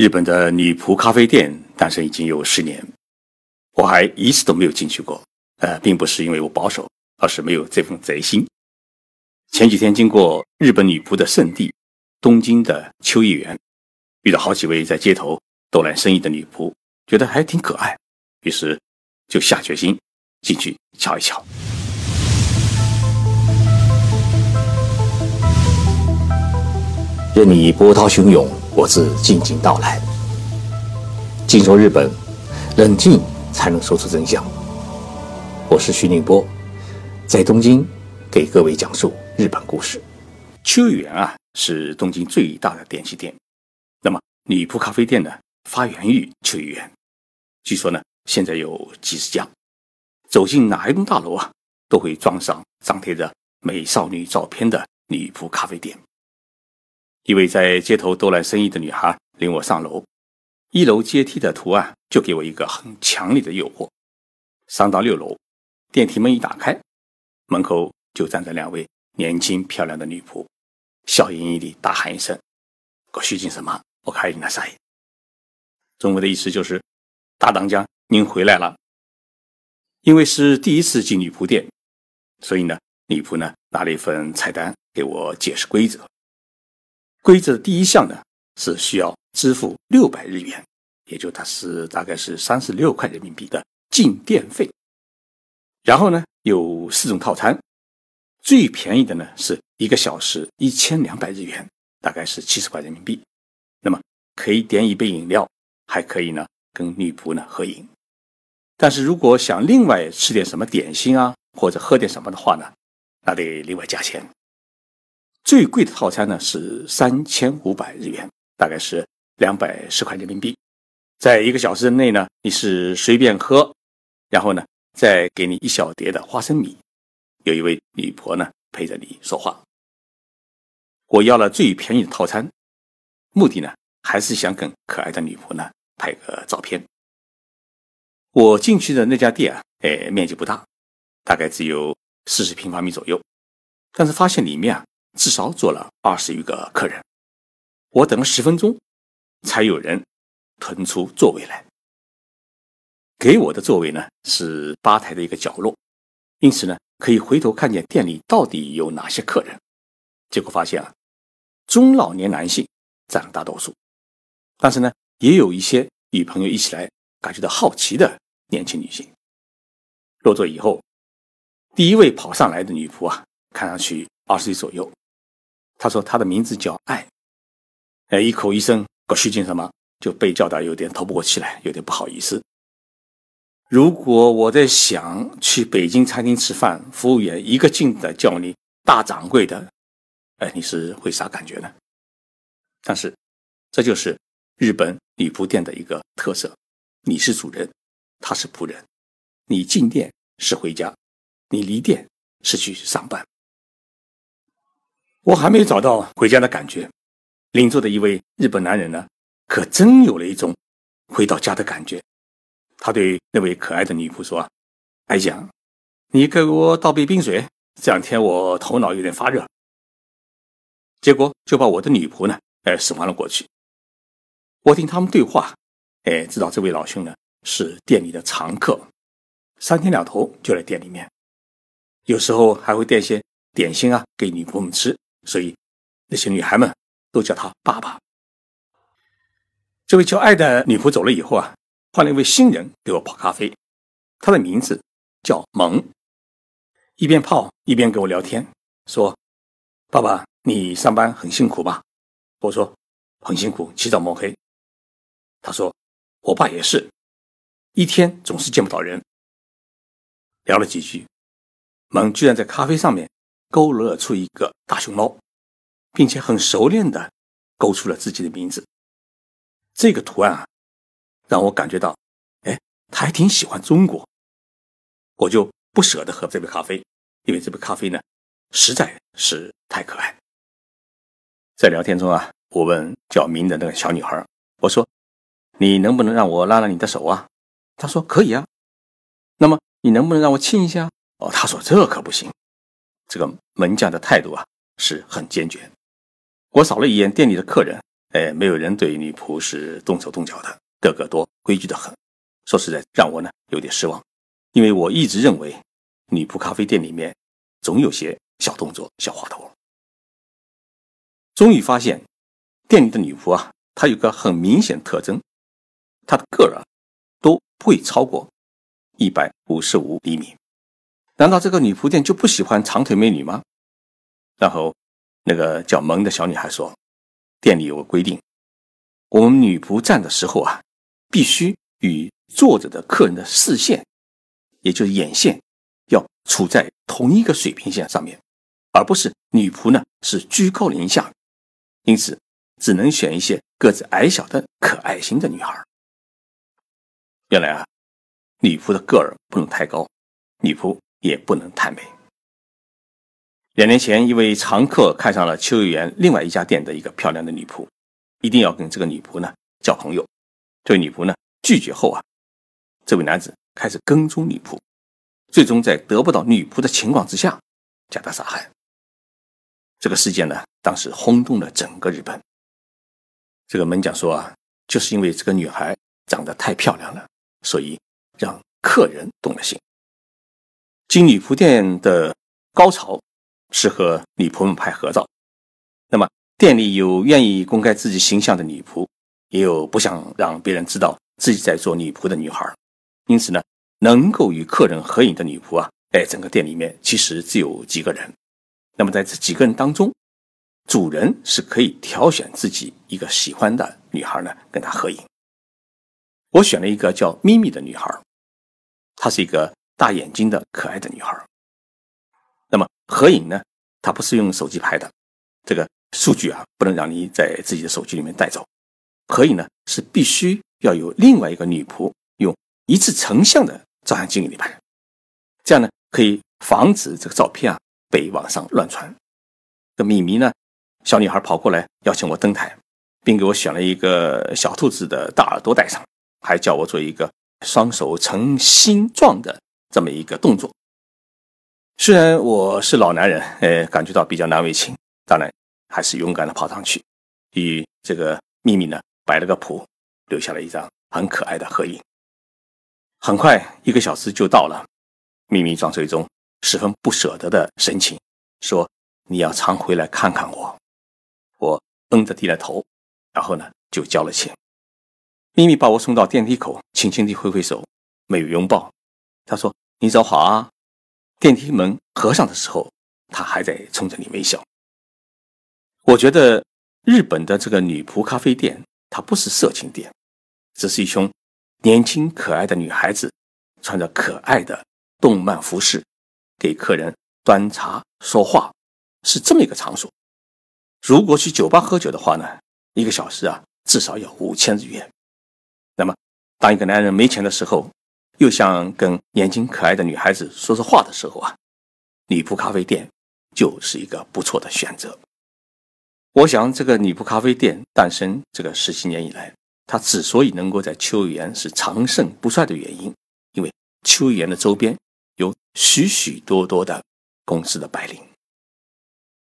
日本的女仆咖啡店诞生已经有十年，我还一次都没有进去过。呃，并不是因为我保守，而是没有这份贼心。前几天经过日本女仆的圣地东京的秋叶原，遇到好几位在街头逗揽生意的女仆，觉得还挺可爱，于是就下决心进去瞧一瞧。任你波涛汹涌，我自静静到来。静说日本，冷静才能说出真相。我是徐宁波，在东京给各位讲述日本故事。秋叶原啊，是东京最大的电器店。那么女仆咖啡店呢，发源于秋叶原。据说呢，现在有几十家。走进哪一栋大楼啊，都会装上张贴着美少女照片的女仆咖啡店。一位在街头逗揽生意的女孩领我上楼，一楼阶梯的图案就给我一个很强烈的诱惑。上到六楼，电梯门一打开，门口就站着两位年轻漂亮的女仆，笑盈盈地大喊一声：“我虚惊什么？我开你那啥？”中文的意思就是：“大当家，您回来了。”因为是第一次进女仆店，所以呢，女仆呢拿了一份菜单给我解释规则。规则的第一项呢是需要支付六百日元，也就它是大概是三十六块人民币的进店费。然后呢有四种套餐，最便宜的呢是一个小时一千两百日元，大概是七十块人民币。那么可以点一杯饮料，还可以呢跟女仆呢合影。但是如果想另外吃点什么点心啊，或者喝点什么的话呢，那得另外加钱。最贵的套餐呢是三千五百日元，大概是两百十块人民币。在一个小时内呢，你是随便喝，然后呢再给你一小碟的花生米，有一位女婆呢陪着你说话。我要了最便宜的套餐，目的呢还是想跟可爱的女仆呢拍个照片。我进去的那家店啊，哎，面积不大，大概只有四十平方米左右，但是发现里面啊。至少坐了二十余个客人，我等了十分钟，才有人腾出座位来。给我的座位呢是吧台的一个角落，因此呢可以回头看见店里到底有哪些客人。结果发现啊，中老年男性占了大多数，但是呢也有一些与朋友一起来感觉到好奇的年轻女性。落座以后，第一位跑上来的女仆啊，看上去二十岁左右。他说：“他的名字叫爱。”哎，一口一声“搞虚惊什么”，就被叫的有点透不过气来，有点不好意思。如果我在想去北京餐厅吃饭，服务员一个劲的叫你大掌柜的，哎，你是会啥感觉呢？但是，这就是日本女仆店的一个特色：你是主人，他是仆人。你进店是回家，你离店是去上班。我还没找到回家的感觉，邻座的一位日本男人呢，可真有了一种回到家的感觉。他对那位可爱的女仆说：“哎呀，你给我倒杯冰水，这两天我头脑有点发热。”结果就把我的女仆呢，哎，使唤了过去。我听他们对话，哎，知道这位老兄呢是店里的常客，三天两头就来店里面，有时候还会带些点心啊给女仆们吃。所以，那些女孩们都叫他爸爸。这位叫爱的女仆走了以后啊，换了一位新人给我泡咖啡，他的名字叫萌。一边泡一边跟我聊天，说：“爸爸，你上班很辛苦吧？”我说：“很辛苦，起早摸黑。”他说：“我爸也是，一天总是见不到人。”聊了几句，萌居然在咖啡上面。勾勒出一个大熊猫，并且很熟练的勾出了自己的名字。这个图案啊，让我感觉到，哎，他还挺喜欢中国。我就不舍得喝这杯咖啡，因为这杯咖啡呢，实在是太可爱。在聊天中啊，我问叫明的那个小女孩，我说：“你能不能让我拉拉你的手啊？”她说：“可以啊。”那么你能不能让我亲一下？哦，她说：“这可不行。”这个门将的态度啊是很坚决。我扫了一眼店里的客人，哎，没有人对女仆是动手动脚的，个个多规矩的很。说实在，让我呢有点失望，因为我一直认为女仆咖啡店里面总有些小动作、小花头。终于发现，店里的女仆啊，她有个很明显特征，她的个儿啊都不会超过一百五十五厘米。难道这个女仆店就不喜欢长腿美女吗？然后，那个叫萌的小女孩说：“店里有个规定，我们女仆站的时候啊，必须与坐着的客人的视线，也就是眼线，要处在同一个水平线上面，而不是女仆呢是居高临下。因此，只能选一些个子矮小的可爱型的女孩。原来啊，女仆的个儿不能太高，女仆也不能太美。”两年前，一位常客看上了秋叶原另外一家店的一个漂亮的女仆，一定要跟这个女仆呢交朋友。这位女仆呢拒绝后啊，这位男子开始跟踪女仆，最终在得不到女仆的情况之下将她杀害。这个事件呢，当时轰动了整个日本。这个门将说啊，就是因为这个女孩长得太漂亮了，所以让客人动了心。经女仆店的高潮。是和女仆们拍合照，那么店里有愿意公开自己形象的女仆，也有不想让别人知道自己在做女仆的女孩。因此呢，能够与客人合影的女仆啊，在整个店里面其实只有几个人。那么在这几个人当中，主人是可以挑选自己一个喜欢的女孩呢，跟她合影。我选了一个叫咪咪的女孩，她是一个大眼睛的可爱的女孩。那么合影呢？它不是用手机拍的，这个数据啊，不能让你在自己的手机里面带走。合影呢，是必须要有另外一个女仆用一次成像的照相机给你拍，这样呢，可以防止这个照片啊被网上乱传。这米米呢，小女孩跑过来邀请我登台，并给我选了一个小兔子的大耳朵戴上，还叫我做一个双手成心状的这么一个动作。虽然我是老男人，呃，感觉到比较难为情，当然还是勇敢的跑上去，与这个秘密呢摆了个谱，留下了一张很可爱的合影。很快一个小时就到了，秘密装出一种十分不舍得的神情，说：“你要常回来看看我。”我嗯着低了头，然后呢就交了钱。秘密把我送到电梯口，轻轻地挥挥手，没有拥抱。他说：“你走好啊。”电梯门合上的时候，他还在冲着你微笑。我觉得日本的这个女仆咖啡店，它不是色情店，只是一群年轻可爱的女孩子，穿着可爱的动漫服饰，给客人端茶说话，是这么一个场所。如果去酒吧喝酒的话呢，一个小时啊，至少要五千日元。那么，当一个男人没钱的时候，又想跟年轻可爱的女孩子说说话的时候啊，女仆咖啡店就是一个不错的选择。我想，这个女仆咖啡店诞生这个十七年以来，它之所以能够在秋园是长盛不衰的原因，因为秋园的周边有许许多多的公司的白领，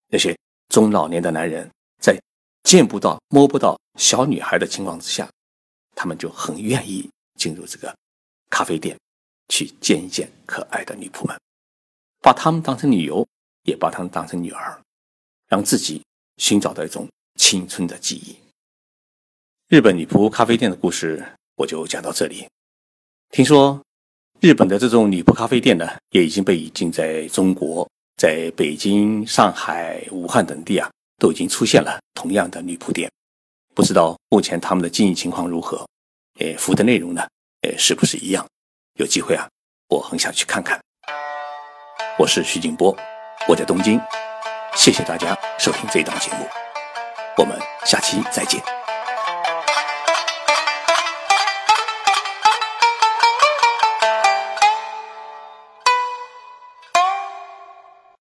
那些中老年的男人在见不到、摸不到小女孩的情况之下，他们就很愿意进入这个。咖啡店，去见一见可爱的女仆们，把她们当成女友，也把她们当成女儿，让自己寻找到一种青春的记忆。日本女仆咖啡店的故事我就讲到这里。听说日本的这种女仆咖啡店呢，也已经被已经在中国，在北京、上海、武汉等地啊，都已经出现了同样的女仆店。不知道目前他们的经营情况如何？诶，服务的内容呢？哎，是不是一样？有机会啊，我很想去看看。我是徐静波，我在东京，谢谢大家收听这档节目，我们下期再见。